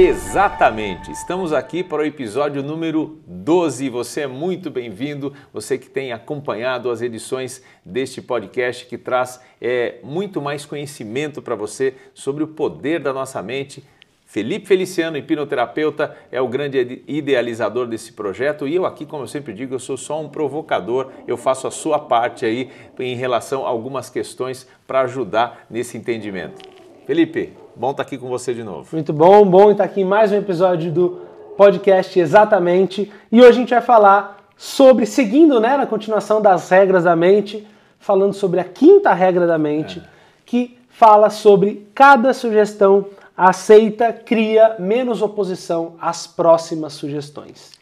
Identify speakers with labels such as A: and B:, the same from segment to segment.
A: Exatamente, estamos aqui para o episódio número 12. Você é muito bem-vindo, você que tem acompanhado as edições deste podcast que traz é, muito mais conhecimento para você sobre o poder da nossa mente. Felipe Feliciano, hipnoterapeuta, é o grande idealizador desse projeto e eu aqui, como eu sempre digo, eu sou só um provocador, eu faço a sua parte aí em relação a algumas questões para ajudar nesse entendimento. Felipe, bom estar tá aqui com você de novo.
B: Muito bom, bom estar aqui em mais um episódio do podcast Exatamente. E hoje a gente vai falar sobre, seguindo né, na continuação das regras da mente, falando sobre a quinta regra da mente, é. que fala sobre cada sugestão aceita, cria menos oposição às próximas sugestões.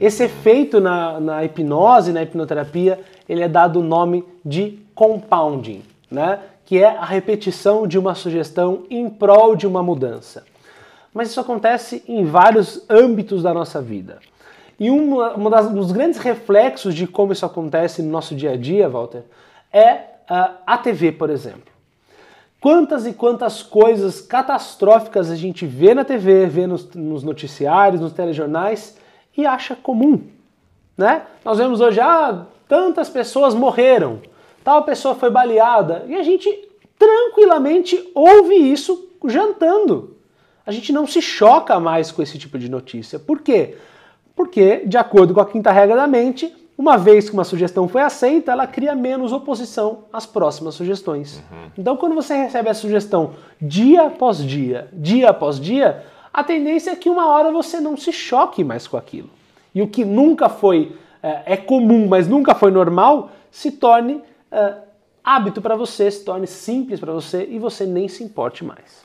B: Esse efeito na, na hipnose, na hipnoterapia, ele é dado o nome de compounding, né? Que é a repetição de uma sugestão em prol de uma mudança. Mas isso acontece em vários âmbitos da nossa vida. E uma, uma um dos grandes reflexos de como isso acontece no nosso dia a dia, Walter, é uh, a TV, por exemplo. Quantas e quantas coisas catastróficas a gente vê na TV, vê nos, nos noticiários, nos telejornais e acha comum, né? Nós vemos hoje, ah, tantas pessoas morreram tal pessoa foi baleada, e a gente tranquilamente ouve isso jantando. A gente não se choca mais com esse tipo de notícia. Por quê? Porque, de acordo com a quinta regra da mente, uma vez que uma sugestão foi aceita, ela cria menos oposição às próximas sugestões. Uhum. Então, quando você recebe a sugestão dia após dia, dia após dia, a tendência é que uma hora você não se choque mais com aquilo. E o que nunca foi é, é comum, mas nunca foi normal, se torne uh, hábito para você, se torne simples para você e você nem se importe mais.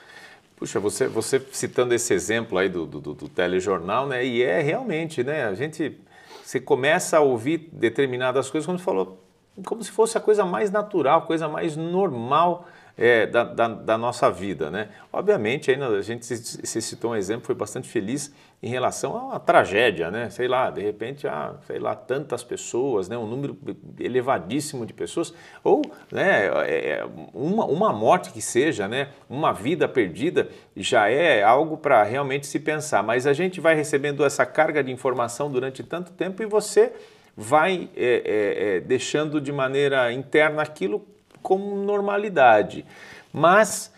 A: Puxa, você, você citando esse exemplo aí do, do, do, telejornal, né? E é realmente, né? A gente, você começa a ouvir determinadas coisas, como você falou, como se fosse a coisa mais natural, coisa mais normal é, da, da, da, nossa vida. Né? Obviamente, aí a gente se, citou um exemplo, foi bastante feliz em relação a uma tragédia, né? sei lá, de repente, ah, sei lá, tantas pessoas, né? um número elevadíssimo de pessoas, ou né, é, é, uma, uma morte que seja, né? uma vida perdida, já é algo para realmente se pensar. Mas a gente vai recebendo essa carga de informação durante tanto tempo e você vai é, é, é deixando de maneira interna aquilo como normalidade. Mas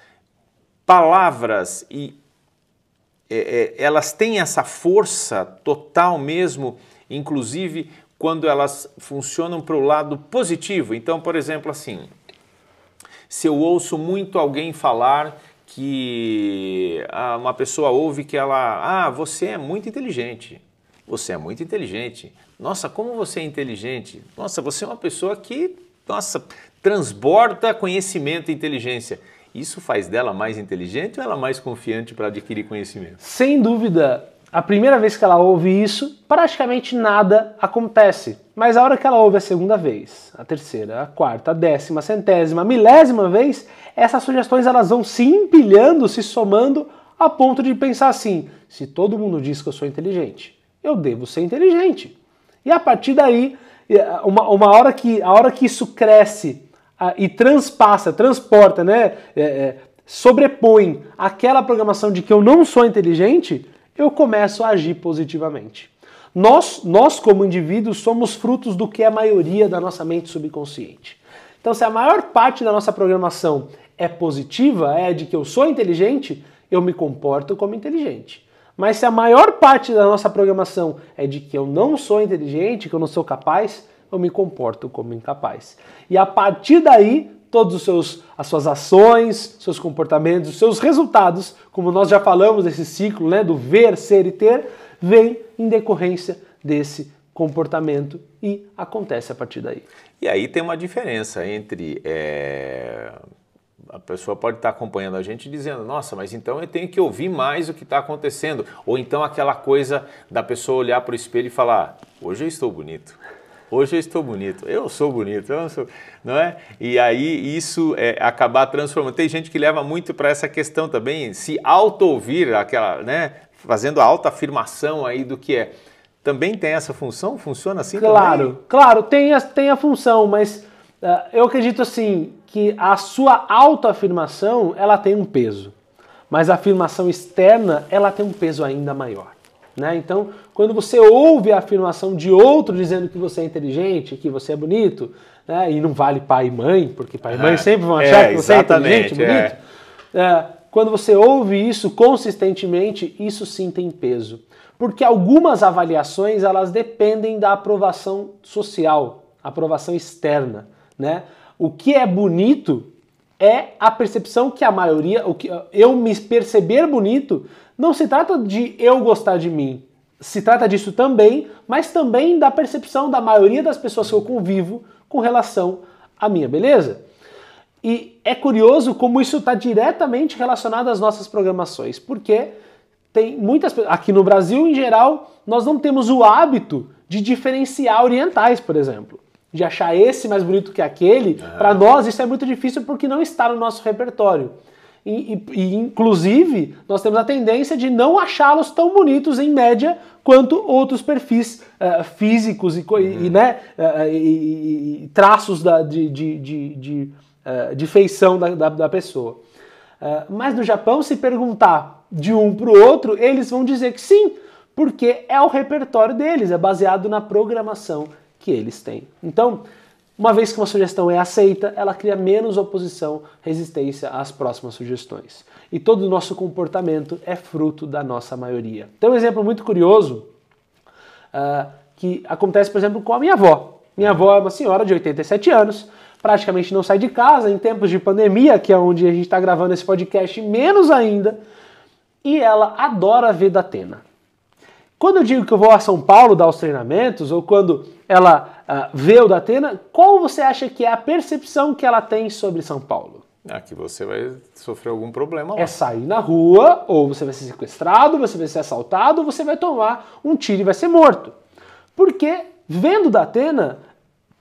A: palavras e é, é, elas têm essa força total mesmo, inclusive quando elas funcionam para o lado positivo. Então, por exemplo, assim, se eu ouço muito alguém falar que ah, uma pessoa ouve que ela, ah, você é muito inteligente. Você é muito inteligente. Nossa, como você é inteligente. Nossa, você é uma pessoa que, nossa, transborda conhecimento e inteligência. Isso faz dela mais inteligente ou ela mais confiante para adquirir conhecimento?
B: Sem dúvida. A primeira vez que ela ouve isso, praticamente nada acontece. Mas a hora que ela ouve a segunda vez, a terceira, a quarta, a décima, a centésima, a milésima vez, essas sugestões elas vão se empilhando, se somando, a ponto de pensar assim: se todo mundo diz que eu sou inteligente, eu devo ser inteligente. E a partir daí, uma, uma hora que a hora que isso cresce e transpassa, transporta, né, é, é, sobrepõe aquela programação de que eu não sou inteligente, eu começo a agir positivamente. Nós, nós como indivíduos, somos frutos do que é a maioria da nossa mente subconsciente. Então, se a maior parte da nossa programação é positiva, é de que eu sou inteligente, eu me comporto como inteligente. Mas se a maior parte da nossa programação é de que eu não sou inteligente, que eu não sou capaz, eu me comporto como incapaz. E a partir daí, todos os seus as suas ações, seus comportamentos, os seus resultados, como nós já falamos desse ciclo, né, do ver, ser e ter, vem em decorrência desse comportamento e acontece a partir daí.
A: E aí tem uma diferença entre é, a pessoa pode estar acompanhando a gente dizendo, nossa, mas então eu tenho que ouvir mais o que está acontecendo. Ou então aquela coisa da pessoa olhar para o espelho e falar, hoje eu estou bonito. Hoje eu estou bonito, eu sou bonito, eu não sou, não é? E aí isso é acabar transformando. Tem gente que leva muito para essa questão também, se auto-ouvir, aquela, né? Fazendo a autoafirmação aí do que é. Também tem essa função? Funciona assim
B: claro,
A: também?
B: Claro, tem a, tem a função, mas uh, eu acredito assim que a sua autoafirmação ela tem um peso. mas a afirmação externa ela tem um peso ainda maior. Né? Então, quando você ouve a afirmação de outro dizendo que você é inteligente, que você é bonito, né? e não vale pai e mãe, porque pai e mãe é, sempre vão achar é, que você é inteligente, bonito. É. quando você ouve isso consistentemente, isso sim tem peso. Porque algumas avaliações elas dependem da aprovação social, aprovação externa. Né? O que é bonito é a percepção que a maioria, o que eu me perceber bonito, não se trata de eu gostar de mim. Se trata disso também, mas também da percepção da maioria das pessoas que eu convivo com relação à minha beleza. E é curioso como isso está diretamente relacionado às nossas programações, porque tem muitas. Aqui no Brasil, em geral, nós não temos o hábito de diferenciar orientais, por exemplo de achar esse mais bonito que aquele, uhum. para nós isso é muito difícil porque não está no nosso repertório. E, e, e, inclusive, nós temos a tendência de não achá-los tão bonitos em média quanto outros perfis uh, físicos e, uhum. e né, uh, e, traços da, de, de, de, de, uh, de feição da, da, da pessoa. mas no Japão, se perguntar de um para o outro, eles vão dizer que sim, porque é o repertório deles, é baseado na programação que eles têm. Então, uma vez que uma sugestão é aceita, ela cria menos oposição, resistência às próximas sugestões. E todo o nosso comportamento é fruto da nossa maioria. Tem um exemplo muito curioso uh, que acontece, por exemplo, com a minha avó. Minha avó é uma senhora de 87 anos, praticamente não sai de casa, em tempos de pandemia, que é onde a gente está gravando esse podcast, menos ainda, e ela adora ver Datena. Quando eu digo que eu vou a São Paulo dar os treinamentos, ou quando ela uh, vê o Datena, qual você acha que é a percepção que ela tem sobre São Paulo?
A: Ah, que você vai sofrer algum problema lá.
B: É sair na rua, ou você vai ser sequestrado, você vai ser assaltado, ou você vai tomar um tiro e vai ser morto. Porque, vendo Datena,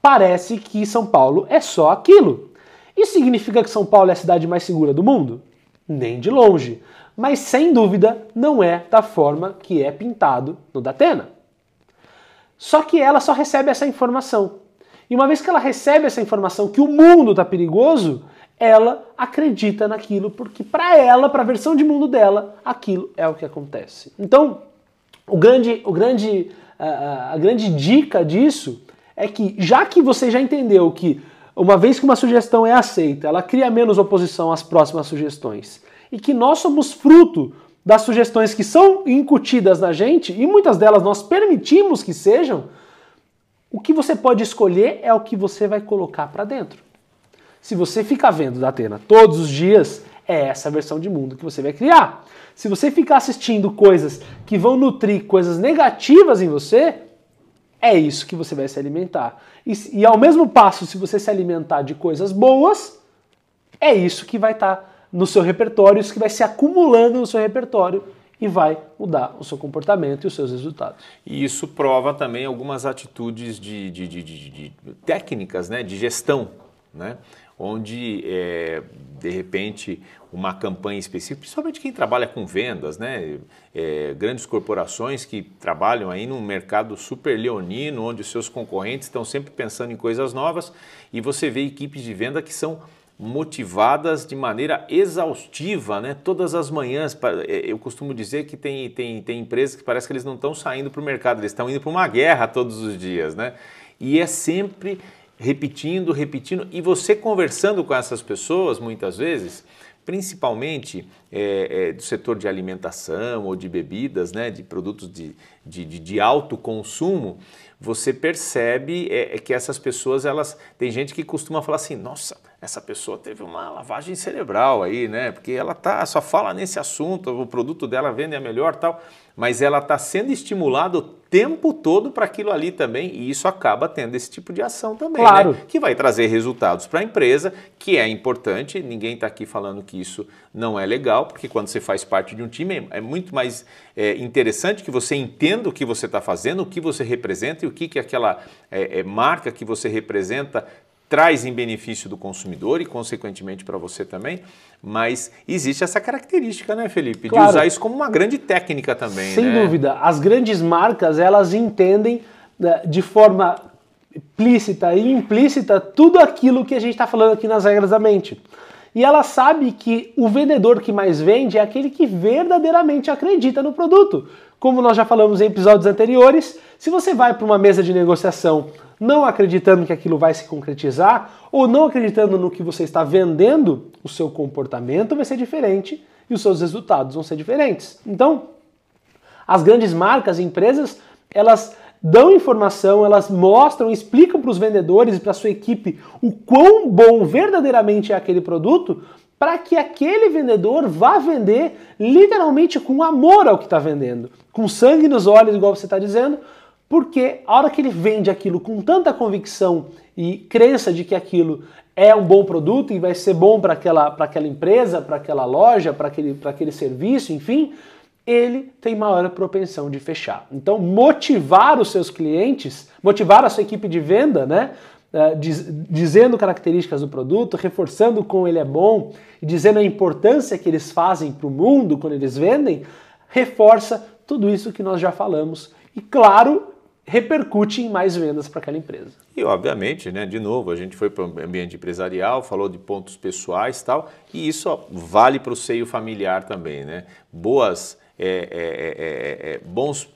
B: parece que São Paulo é só aquilo. Isso significa que São Paulo é a cidade mais segura do mundo? Nem de longe mas sem dúvida não é da forma que é pintado no Datena. Só que ela só recebe essa informação. E uma vez que ela recebe essa informação que o mundo está perigoso, ela acredita naquilo, porque para ela, para a versão de mundo dela, aquilo é o que acontece. Então, o grande, o grande, a, a grande dica disso é que, já que você já entendeu que uma vez que uma sugestão é aceita, ela cria menos oposição às próximas sugestões e que nós somos fruto das sugestões que são incutidas na gente e muitas delas nós permitimos que sejam, o que você pode escolher é o que você vai colocar para dentro. Se você ficar vendo da Atena todos os dias, é essa versão de mundo que você vai criar. Se você ficar assistindo coisas que vão nutrir coisas negativas em você, é isso que você vai se alimentar. E, e ao mesmo passo, se você se alimentar de coisas boas, é isso que vai estar tá no seu repertório, isso que vai se acumulando no seu repertório e vai mudar o seu comportamento e os seus resultados.
A: E isso prova também algumas atitudes de, de, de, de técnicas né, de gestão, né, onde é, de repente uma campanha específica, principalmente quem trabalha com vendas, né, é, grandes corporações que trabalham aí num mercado super leonino, onde os seus concorrentes estão sempre pensando em coisas novas e você vê equipes de venda que são motivadas de maneira exaustiva, né? Todas as manhãs, é, eu costumo dizer que tem, tem, tem empresas que parece que eles não estão saindo para o mercado, eles estão indo para uma guerra todos os dias, né? E é sempre repetindo, repetindo, e você conversando com essas pessoas, muitas vezes, principalmente é, é, do setor de alimentação ou de bebidas, né, de produtos de, de, de, de alto consumo, você percebe é, é, que essas pessoas, elas tem gente que costuma falar assim, nossa, essa pessoa teve uma lavagem cerebral aí, né? Porque ela tá só fala nesse assunto, o produto dela vende a melhor tal, mas ela está sendo estimulada o tempo todo para aquilo ali também e isso acaba tendo esse tipo de ação também, né? claro. né? Que vai trazer resultados para a empresa, que é importante. Ninguém está aqui falando que isso não é legal, porque quando você faz parte de um time é muito mais é, interessante que você entenda o que você está fazendo, o que você representa e o que, que aquela é, é, marca que você representa traz em benefício do consumidor e, consequentemente, para você também. Mas existe essa característica, né, Felipe, claro. de usar isso como uma grande técnica também.
B: Sem
A: né?
B: dúvida. As grandes marcas, elas entendem né, de forma explícita e implícita tudo aquilo que a gente está falando aqui nas regras da mente. E ela sabe que o vendedor que mais vende é aquele que verdadeiramente acredita no produto. Como nós já falamos em episódios anteriores, se você vai para uma mesa de negociação não acreditando que aquilo vai se concretizar ou não acreditando no que você está vendendo, o seu comportamento vai ser diferente e os seus resultados vão ser diferentes. Então, as grandes marcas, empresas, elas dão informação, elas mostram, explicam para os vendedores e para sua equipe o quão bom verdadeiramente é aquele produto, para que aquele vendedor vá vender literalmente com amor ao que está vendendo, com sangue nos olhos, igual você está dizendo, porque a hora que ele vende aquilo com tanta convicção e crença de que aquilo é um bom produto e vai ser bom para aquela, aquela empresa, para aquela loja, para aquele, aquele serviço, enfim, ele tem maior propensão de fechar. Então, motivar os seus clientes, motivar a sua equipe de venda, né? Diz, dizendo características do produto, reforçando como ele é bom e dizendo a importância que eles fazem para o mundo quando eles vendem, reforça tudo isso que nós já falamos. E claro, repercute em mais vendas para aquela empresa.
A: E obviamente, né, de novo, a gente foi para o ambiente empresarial, falou de pontos pessoais tal, e isso ó, vale para o seio familiar também, né? Boas é, é, é, é, bons,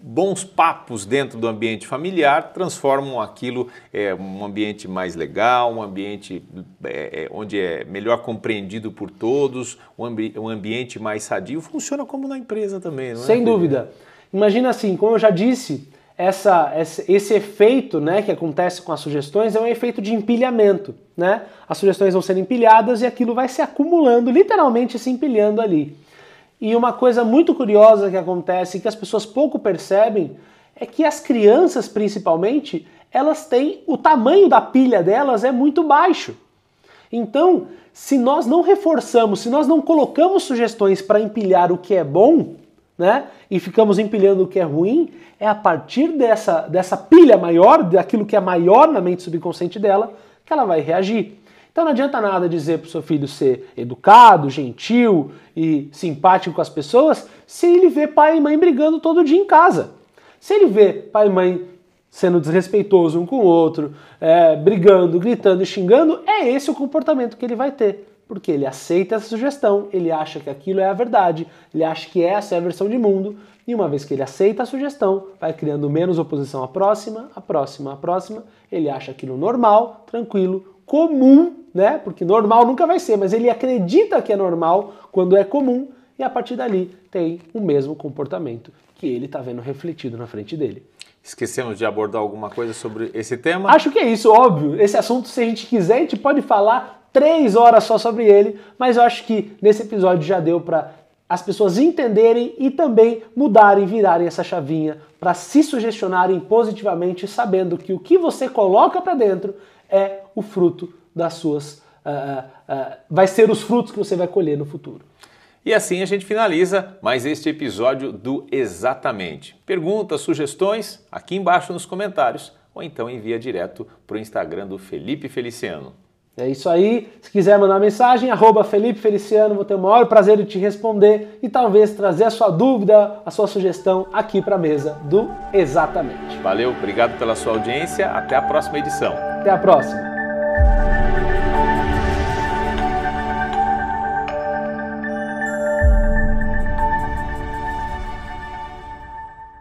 A: bons papos dentro do ambiente familiar transformam aquilo é, um ambiente mais legal, um ambiente é, é, onde é melhor compreendido por todos, um, ambi um ambiente mais sadio. Funciona como na empresa também, não
B: é? Sem dúvida. Imagina assim, como eu já disse, essa, esse efeito né, que acontece com as sugestões é um efeito de empilhamento. Né? As sugestões vão sendo empilhadas e aquilo vai se acumulando, literalmente se empilhando ali. E uma coisa muito curiosa que acontece que as pessoas pouco percebem é que as crianças, principalmente, elas têm o tamanho da pilha delas é muito baixo. Então, se nós não reforçamos, se nós não colocamos sugestões para empilhar o que é bom, né, e ficamos empilhando o que é ruim, é a partir dessa, dessa pilha maior, daquilo que é maior na mente subconsciente dela, que ela vai reagir. Então não adianta nada dizer para o seu filho ser educado, gentil e simpático com as pessoas se ele vê pai e mãe brigando todo dia em casa. Se ele vê pai e mãe sendo desrespeitoso um com o outro, é, brigando, gritando e xingando, é esse o comportamento que ele vai ter. Porque ele aceita essa sugestão, ele acha que aquilo é a verdade, ele acha que essa é a versão de mundo, e uma vez que ele aceita a sugestão, vai criando menos oposição à próxima, à próxima, à próxima, ele acha aquilo normal, tranquilo, comum, né? Porque normal nunca vai ser, mas ele acredita que é normal quando é comum e a partir dali tem o mesmo comportamento que ele está vendo refletido na frente dele.
A: Esquecemos de abordar alguma coisa sobre esse tema?
B: Acho que é isso, óbvio. Esse assunto, se a gente quiser, a gente pode falar três horas só sobre ele, mas eu acho que nesse episódio já deu para as pessoas entenderem e também mudarem, virarem essa chavinha para se sugestionarem positivamente, sabendo que o que você coloca para dentro é o fruto das suas. Uh, uh, vai ser os frutos que você vai colher no futuro.
A: E assim a gente finaliza mais este episódio do Exatamente. Perguntas, sugestões aqui embaixo nos comentários ou então envia direto para o Instagram do Felipe Feliciano.
B: É isso aí. Se quiser mandar mensagem, arroba Felipe Feliciano, vou ter o maior prazer de te responder e talvez trazer a sua dúvida, a sua sugestão aqui para a mesa do Exatamente.
A: Valeu, obrigado pela sua audiência. Até a próxima edição.
B: Até a próxima.